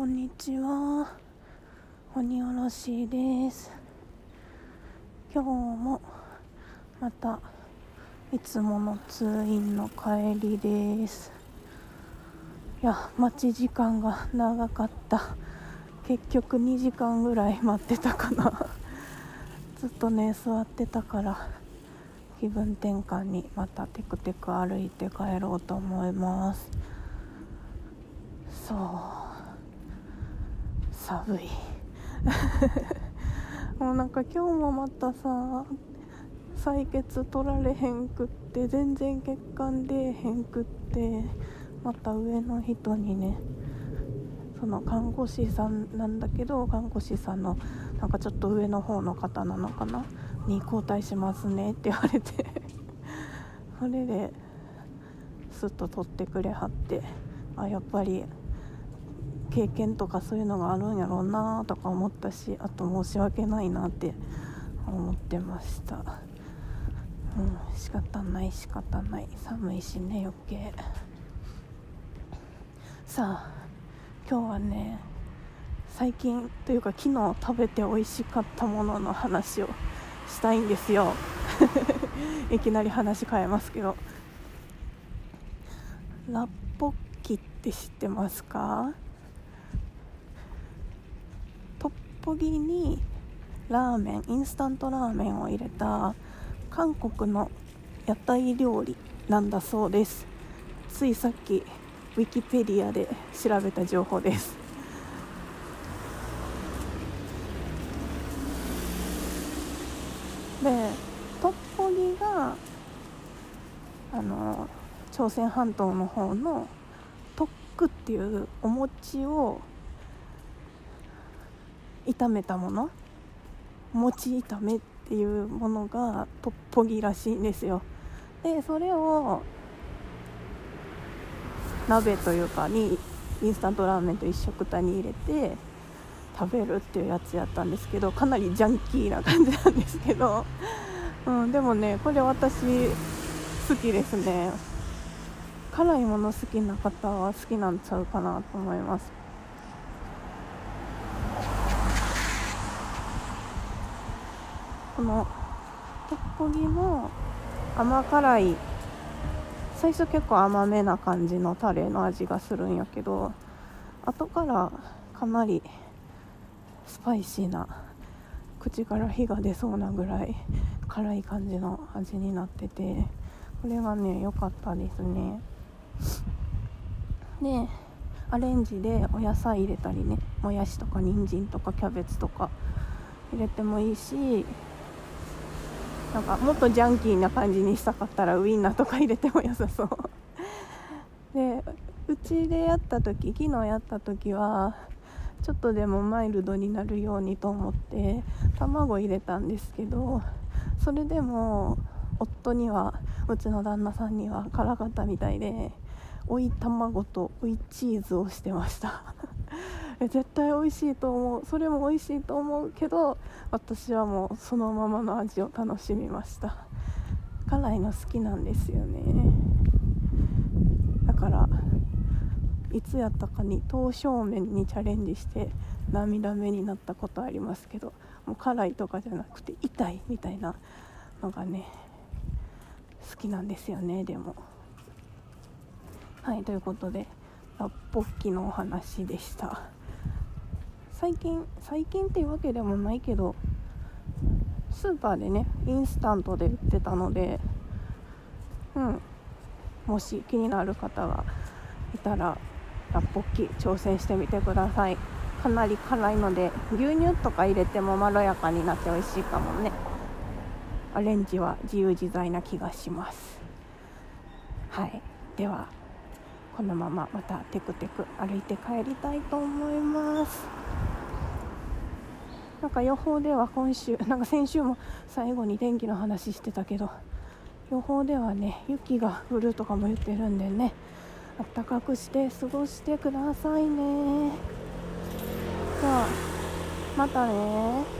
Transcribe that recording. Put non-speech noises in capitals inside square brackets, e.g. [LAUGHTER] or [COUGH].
こんにちは。鬼おろしです。今日もまたいつもの通院の帰りです。いや待ち時間が長かった。結局2時間ぐらい待ってたかな。ずっとね座ってたから気分転換にまたテクテク歩いて帰ろうと思います。そう。寒い。[LAUGHS] もうなんか今日もまたさ採血取られへんくって全然血管出えへんくってまた上の人にねその看護師さんなんだけど看護師さんのなんかちょっと上の方の方なのかなに交代しますねって言われてそれですっと取ってくれはってあやっぱり経験とかそういうのがあるんやろうなとか思ったしあと申し訳ないなって思ってました。うん仕方ない仕方ない。寒いしね余計。さあ今日はね最近というか昨日食べて美味しかったものの話をしたいんですよ。[LAUGHS] いきなり話変えますけど。ラッポッキって知ってますか？トッポギにラーメンインスタントラーメンを入れた韓国の屋台料理なんだそうです。ついさっきウィキペディアで調べた情報です。でトッポギがあの朝鮮半島の方のトックっていうお餅を炒めたもの？餅炒めっていうものがトッポギらしいんですよ。でそれを鍋というかにインスタントラーメンと一緒くたに入れて食べるっていうやつやったんですけどかなりジャンキーな感じなんですけど、うん、でもねこれ私好きですね。辛いもの好きな方は好きなんちゃうかなと思います。このトッポギの甘辛い最初結構甘めな感じのタレの味がするんやけど後からかなりスパイシーな口から火が出そうなぐらい辛い感じの味になっててこれがね良かったですね。でアレンジでお野菜入れたりねもやしとか人参とかキャベツとか入れてもいいしなんかもっとジャンキーな感じにしたかったらウインナーとか入れても良さそう。[LAUGHS] でうちでやった時昨日やった時はちょっとでもマイルドになるようにと思って卵入れたんですけどそれでも夫にはうちの旦那さんには辛かったみたいで追い卵と追いチーズをしてました。絶対美味しいと思う。それも美味しいと思うけど私はもうそのままの味を楽しみました。辛いの好きなんですよね。だからいつやったかに刀削麺にチャレンジして涙目になったことありますけどもう辛いとかじゃなくて痛いみたいなのがね好きなんですよねでも。はいということでラッポッキのお話でした。最近最近っていうわけでもないけどスーパーでねインスタントで売ってたのでうん。もし気になる方がいたらラッポッキ挑戦してみてください。かなり辛いので牛乳とか入れてもまろやかになって美味しいかもね。アレンジは自由自在な気がします。はい。ではこのまままたテクテク歩いて帰りたいと思います。なんか予報では今週 [LAUGHS] なんか先週も最後に天気の話してたけど予報ではね雪が降るとかも言ってるんでねあったかくして過ごしてくださいね。じゃあまたね。